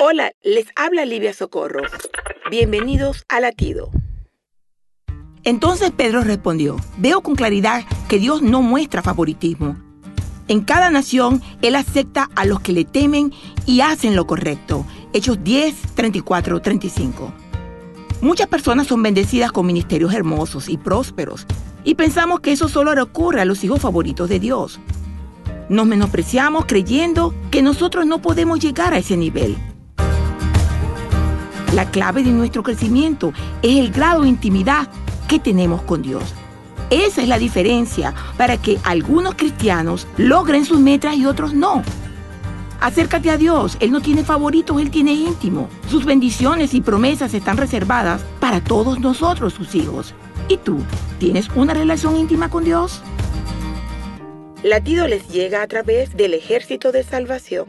Hola, les habla Livia Socorro. Bienvenidos a Latido. Entonces Pedro respondió, veo con claridad que Dios no muestra favoritismo. En cada nación Él acepta a los que le temen y hacen lo correcto. Hechos 10, 34, 35. Muchas personas son bendecidas con ministerios hermosos y prósperos y pensamos que eso solo le ocurre a los hijos favoritos de Dios. Nos menospreciamos creyendo que nosotros no podemos llegar a ese nivel. La clave de nuestro crecimiento es el grado de intimidad que tenemos con Dios. Esa es la diferencia para que algunos cristianos logren sus metas y otros no. Acércate a Dios, Él no tiene favoritos, Él tiene íntimo. Sus bendiciones y promesas están reservadas para todos nosotros, sus hijos. ¿Y tú, tienes una relación íntima con Dios? Latido les llega a través del ejército de salvación.